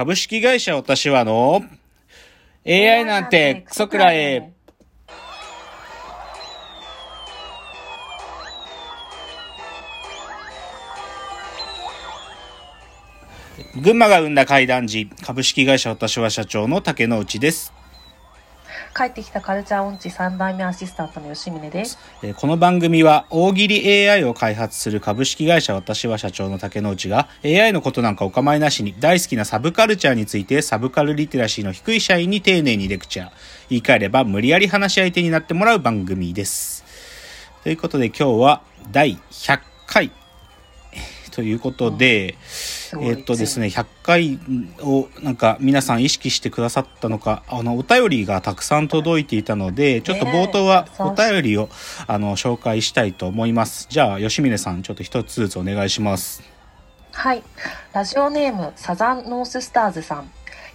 株式会社おたしわの AI なんてクソくらえ。群馬が生んだ怪談時、株式会社私は社長の竹之内です。帰ってきたカルチャー音痴3代目アシスタントの吉峰です。えこの番組は大喜利 AI を開発する株式会社私は社長の竹之内が AI のことなんかお構いなしに大好きなサブカルチャーについてサブカルリテラシーの低い社員に丁寧にレクチャー。言い換えれば無理やり話し相手になってもらう番組です。ということで今日は第100回ということで、えっとですね、100回をなんか皆さん意識してくださったのか、あの、お便りがたくさん届いていたので、ちょっと冒頭はお便りを、あの、紹介したいと思います。じゃあ、吉峰さん、ちょっと一つずつお願いします。はい。ラジオネーム、サザンノーススターズさん。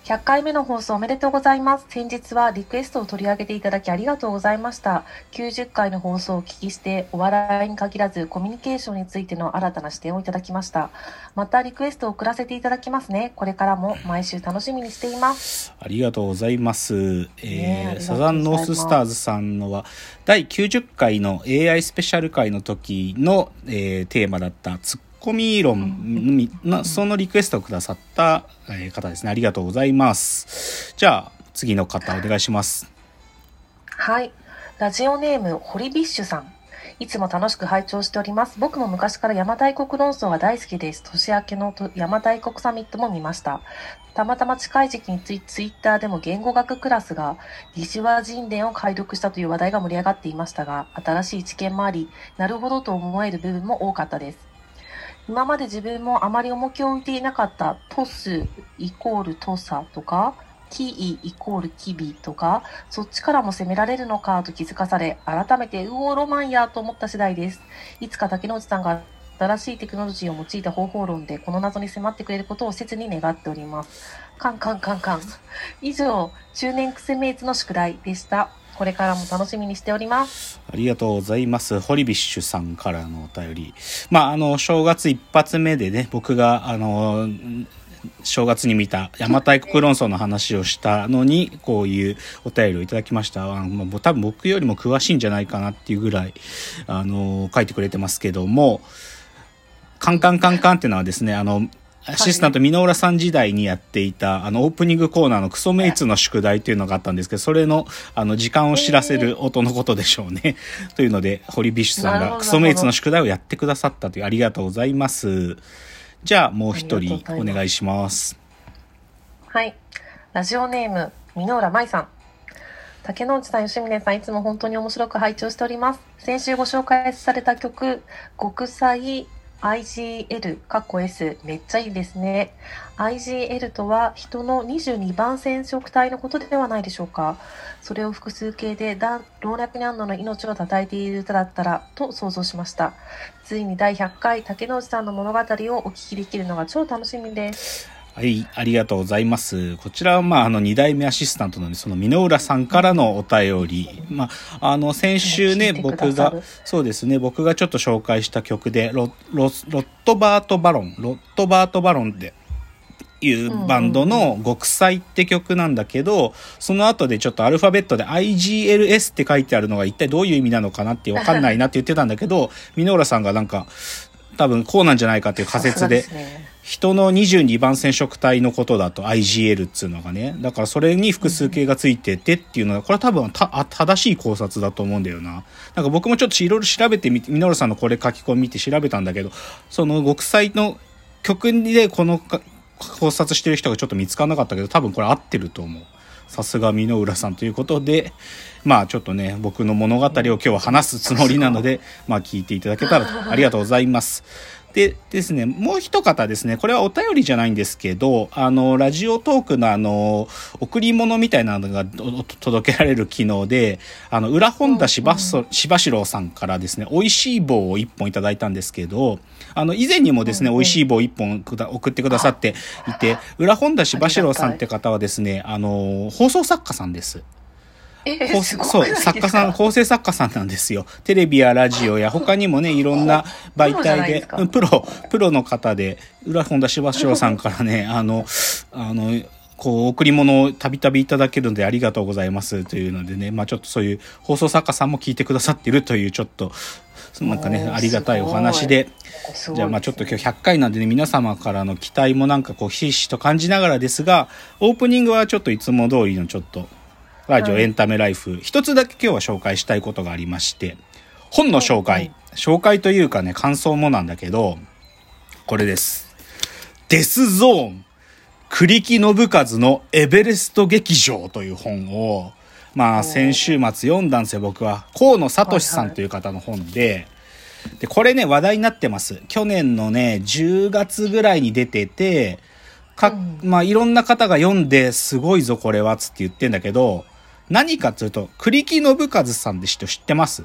100回目の放送おめでとうございます。先日はリクエストを取り上げていただきありがとうございました。90回の放送をお聞きして、お笑いに限らずコミュニケーションについての新たな視点をいただきました。またリクエストを送らせていただきますね。これからも毎週楽しみにしています。ありがとうございます。えー、サザンノーススターズさんのは、第90回の AI スペシャル回の時の、えーテーマだったツッコミ論の、そのリクエストをくださった、え方ですね。ありがとうございます。じゃあ、次の方お願いします。はい。ラジオネーム、ホリビッシュさん。いつも楽しく拝聴しております。僕も昔から邪馬台国論争が大好きです。年明けのと邪馬台国サミットも見ました。たまたま近い時期にツイツイッターでも言語学クラスが西和人伝を解読したという話題が盛り上がっていましたが、新しい知見もあり、なるほどと思える部分も多かったです。今まで自分もあまり重きを置いていなかったトスイコールトサとか、キイイコールキビとか、そっちからも攻められるのかと気づかされ、改めて、うおロマンやと思った次第です。いつか竹之内さんが新しいテクノロジーを用いた方法論でこの謎に迫ってくれることを切に願っております。カンカンカンカン。以上、中年癖メイツの宿題でした。これからも楽しみにしております。ありがとうございます。ホリビッシュさんからのお便り。まあ、あの、正月一発目でね、僕が、あの、正月に見た邪馬台国論争の話をしたのに、こういうお便りをいただきました。あのもう多分僕よりも詳しいんじゃないかなっていうぐらい、あの、書いてくれてますけども、カンカンカンカンっていうのはですね、あの、アシスタント箕浦さん時代にやっていた、あの、オープニングコーナーのクソメイツの宿題っていうのがあったんですけど、それの、あの、時間を知らせる音のことでしょうね。というので、堀ビッシュさんがクソメイツの宿題をやってくださったという、ありがとうございます。じゃあ、もう一人お願いします。はい。ラジオネーム、箕浦舞さん。竹之内さん、吉峰さん、いつも本当に面白く拝聴しております。先週ご紹介された曲、国際 IGL、かっこ S、めっちゃいいですね。IGL とは人の22番染色体のことではないでしょうか。それを複数形で老若男女の命を称えている歌だったらと想像しました。ついに第100回竹之内さんの物語をお聞きできるのが超楽しみです。はい、ありがとうございます。こちらは、まあ、あの、二代目アシスタントのね、その、箕浦さんからのお便り。まあ、あの、先週ね、僕がそうですね、僕がちょっと紹介した曲で、ロロロットバート・バロン、ロットバート・バロンっていうバンドの極彩って曲なんだけど、その後でちょっとアルファベットで IGLS って書いてあるのが一体どういう意味なのかなってわかんないなって言ってたんだけど、箕浦さんがなんか、多分こうなんじゃないかっていう仮説でね人の22番染色体のことだと IGL っつうのがね。だからそれに複数形がついててっていうのは、これは多分正しい考察だと思うんだよな。なんか僕もちょっといろいろ調べてみて、ミノルさんのこれ書き込み見て調べたんだけど、その極彩の曲でこのか考察してる人がちょっと見つからなかったけど、多分これ合ってると思う。さすが箕浦さんということで、まあちょっとね、僕の物語を今日は話すつもりなので、まあ聞いていただけたらと、ありがとうございます。でですね、もう一方ですね、これはお便りじゃないんですけど、あの、ラジオトークのあの、贈り物みたいなのがお届けられる機能で、あの、裏本田しばそしばしろうさんからですね、美味しい棒を一本いただいたんですけど、あの、以前にもですね、美味しい棒一本くだ送ってくださっていて、裏本田しばしろうさんって方はですね、あの、放送作家さんです。そう、作家さん、構成作家さんなんですよ。テレビやラジオや他にもね、いろんな 媒体でプロ、プロの方で、裏本田しばしろさんからね、あの、あの、こう、贈り物をたびたびいただけるのでありがとうございますというのでね、まあちょっとそういう放送作家さんも聞いてくださっているというちょっと、なんかね、ありがたいお話で、じゃあまあちょっと今日100回なんでね、皆様からの期待もなんかこう、ひしひしと感じながらですが、オープニングはちょっといつも通りのちょっと、ラジオエンタメライフ、一つだけ今日は紹介したいことがありまして、本の紹介、紹介というかね、感想もなんだけど、これです。デスゾーン、栗木信和のエベレスト劇場という本を、まあ先週末読んだんですよ、僕は。河野聡さんという方の本で、で、これね、話題になってます。去年のね、10月ぐらいに出てて、か、まあいろんな方が読んで、すごいぞこれは、つって言ってんだけど、何かっていうと、栗木信和さんで人知ってます？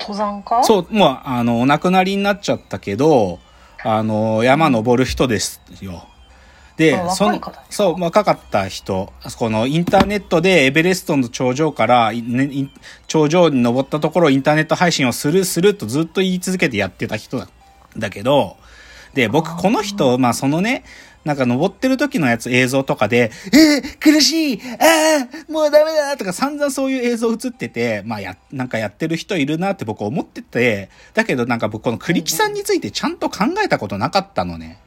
登山家？そう、もう、あの、お亡くなりになっちゃったけど、あの、山登る人ですよ。で、その、そう、若かった人、このインターネットでエベレストの頂上から、ね、頂上に登ったところインターネット配信をするするとずっと言い続けてやってた人だ。だけど、で、僕この人、まあそのね、なんか登ってる時のやつ映像とかで、えー、苦しいああもうダメだとか散々そういう映像映ってて、まあや、なんかやってる人いるなって僕思ってて、だけどなんか僕この栗木さんについてちゃんと考えたことなかったのね。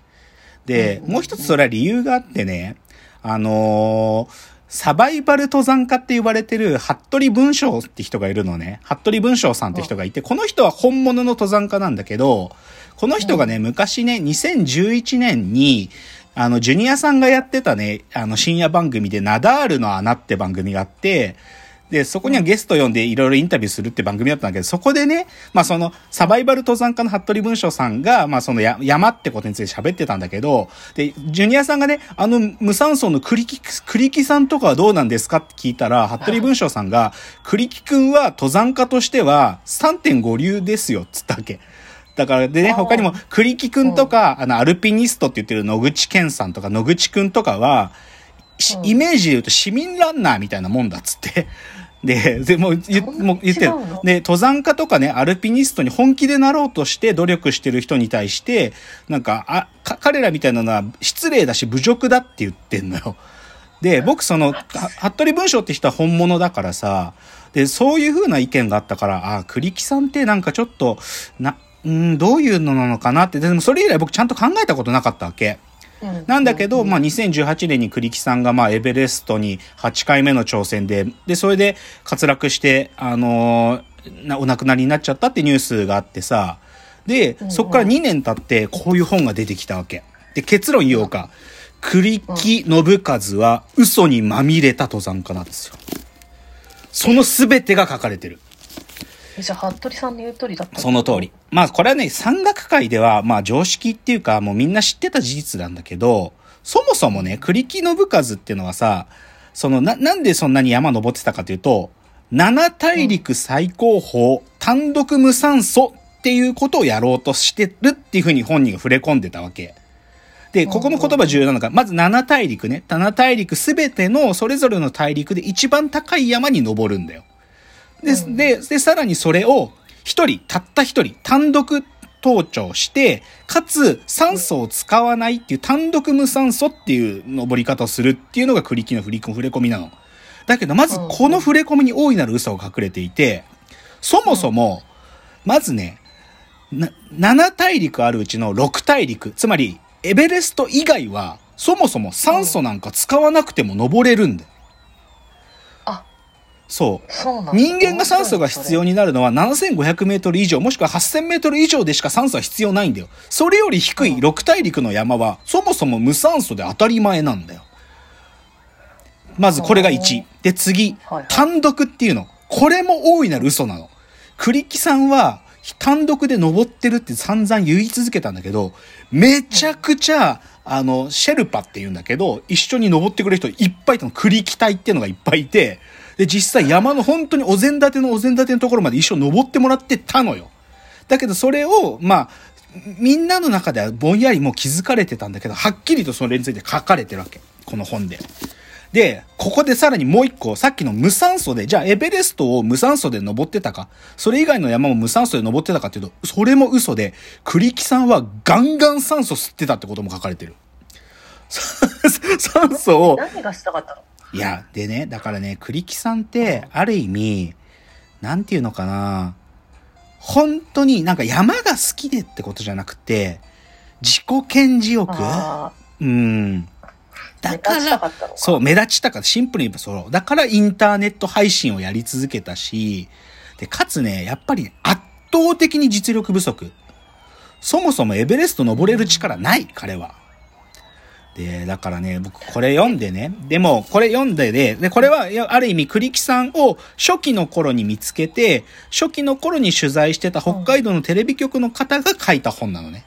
で、もう一つそれは理由があってね、あのーサバイバル登山家って言われてる、服部文章って人がいるのね。服部文章さんって人がいて、この人は本物の登山家なんだけど、この人がね、昔ね、2011年に、あの、ジュニアさんがやってたね、あの、深夜番組で、ナダールの穴って番組があって、で、そこにはゲスト呼んでいろいろインタビューするって番組だったんだけど、そこでね、まあその、サバイバル登山家の服部文章さんが、まあその山ってことについて喋ってたんだけど、で、ジュニアさんがね、あの無酸素の栗木、栗木さんとかはどうなんですかって聞いたら、服部文章さんが、栗木くんは登山家としては3.5流ですよ、つったわけ。だからでね、他にも、栗木くんとか、あの、アルピニストって言ってる野口健さんとか野口くんとかは、イメージで言うと市民ランナーみたいなもんだっつって。で、でも言もう言ってる。で、登山家とかね、アルピニストに本気でなろうとして努力してる人に対して、なんか、あ、か彼らみたいなのは失礼だし侮辱だって言ってんのよ。で、僕その、服部文章って人は本物だからさ、で、そういう風な意見があったから、あ、栗木さんってなんかちょっと、な、うん、どういうのなのかなって、でもそれ以来僕ちゃんと考えたことなかったわけ。なんだけど、まあ、2018年に栗木さんが、まあ、エベレストに8回目の挑戦で、で、それで滑落して、あのー、お亡くなりになっちゃったってニュースがあってさ、で、そこから2年経って、こういう本が出てきたわけ。で、結論言おうか。栗木信和は嘘にまみれた登山家なんですよ。その全てが書かれてる。じゃあ、服部さんの言う通りだったその通り。まあ、これはね、山岳界では、まあ、常識っていうか、もうみんな知ってた事実なんだけど、そもそもね、栗木信和っていうのはさ、その、な、なんでそんなに山登ってたかというと、七大陸最高峰、単独無酸素っていうことをやろうとしてるっていうふうに本人が触れ込んでたわけ。で、ここの言葉重要なのが、まず七大陸ね。七大陸すべてのそれぞれの大陸で一番高い山に登るんだよ。で、で、で、さらにそれを一人、たった一人、単独登頂して、かつ酸素を使わないっていう単独無酸素っていう登り方をするっていうのが栗木の振り込みなの。だけど、まずこの触れ込みに大いなる嘘が隠れていて、そもそも、まずね、な、7大陸あるうちの6大陸、つまり、エベレスト以外は、そもそも酸素なんか使わなくても登れるんだよ。そう。そう人間が酸素が必要になるのは7500メートル以上、もしくは8000メートル以上でしか酸素は必要ないんだよ。それより低い6大陸の山は、そもそも無酸素で当たり前なんだよ。まずこれが1。で、次、単独っていうの。これも大いなる嘘なの。栗木さんは、単独で登ってるって散々言い続けたんだけど、めちゃくちゃ、あの、シェルパって言うんだけど、一緒に登ってくれる人いっぱいいたの。栗木隊っていうのがいっぱいいて、で、実際山の本当にお膳立てのお膳立てのところまで一緒に登ってもらってたのよ。だけどそれを、まあ、みんなの中ではぼんやりもう気づかれてたんだけど、はっきりとそれについて書かれてるわけ。この本で。で、ここでさらにもう一個、さっきの無酸素で、じゃあエベレストを無酸素で登ってたか、それ以外の山も無酸素で登ってたかっていうと、それも嘘で、栗木さんはガンガン酸素吸ってたってことも書かれてる。酸素を、何がしたかったの？いや、でね、だからね、栗木さんって、ある意味、なんていうのかな、本当になんか山が好きでってことじゃなくて、自己顕示欲？あうん。あ、だ目から、か。そう、目立ちたかった。シンプルに言えばそう。だからインターネット配信をやり続けたし、で、かつね、やっぱり圧倒的に実力不足。そもそもエベレスト登れる力ない、彼は。で、だからね、僕これ読んでね、でもこれ読んでで、で、これはある意味栗木さんを初期の頃に見つけて、初期の頃に取材してた北海道のテレビ局の方が書いた本なのね。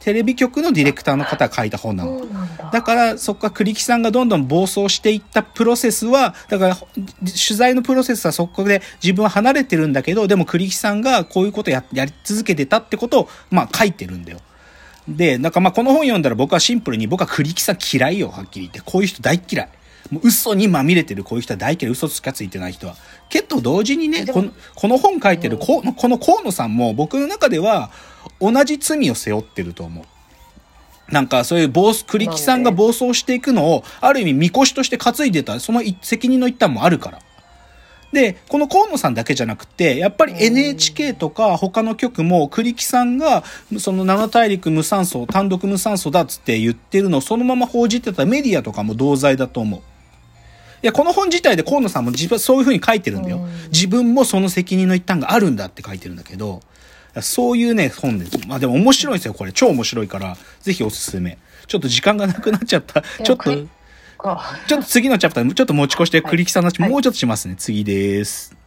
テレビ局のディレクターの方が書いた本なの。だ。だから、そっから栗木さんがどんどん暴走していったプロセスは、だから、取材のプロセスはそこで自分は離れてるんだけど、でも栗木さんがこういうことややり続けてたってことを、まあ書いてるんだよ。で、なんかまあこの本読んだら僕はシンプルに僕は栗木さん嫌いよ、はっきり言って。こういう人大嫌い。もう嘘にまみれてるこういう人は大嫌い。嘘つかついてない人は。けど同時にね、このこの本書いてるここの河野さんも僕の中では同じ罪を背負ってると思う。なんかそういう暴走、栗木さんが暴走していくのを、ある意味、みこしとして担いでた、その責任の一端もあるから。で、この河野さんだけじゃなくて、やっぱり NHK とか他の局も栗木さんが、その七大陸無酸素、単独無酸素だっつって言ってるのをそのまま報じてたメディアとかも同罪だと思う。いや、この本自体で河野さんも自分そういうふうに書いてるんだよ。自分もその責任の一端があるんだって書いてるんだけど、そういうね、本です。まあでも面白いですよ、これ。超面白いから、ぜひおすすめ。ちょっと時間がなくなっちゃった。ちょっと、かちょっと次のチャプター、ちょっと持ち越して、栗木さんの話、はいもうちょっとしますね。次です。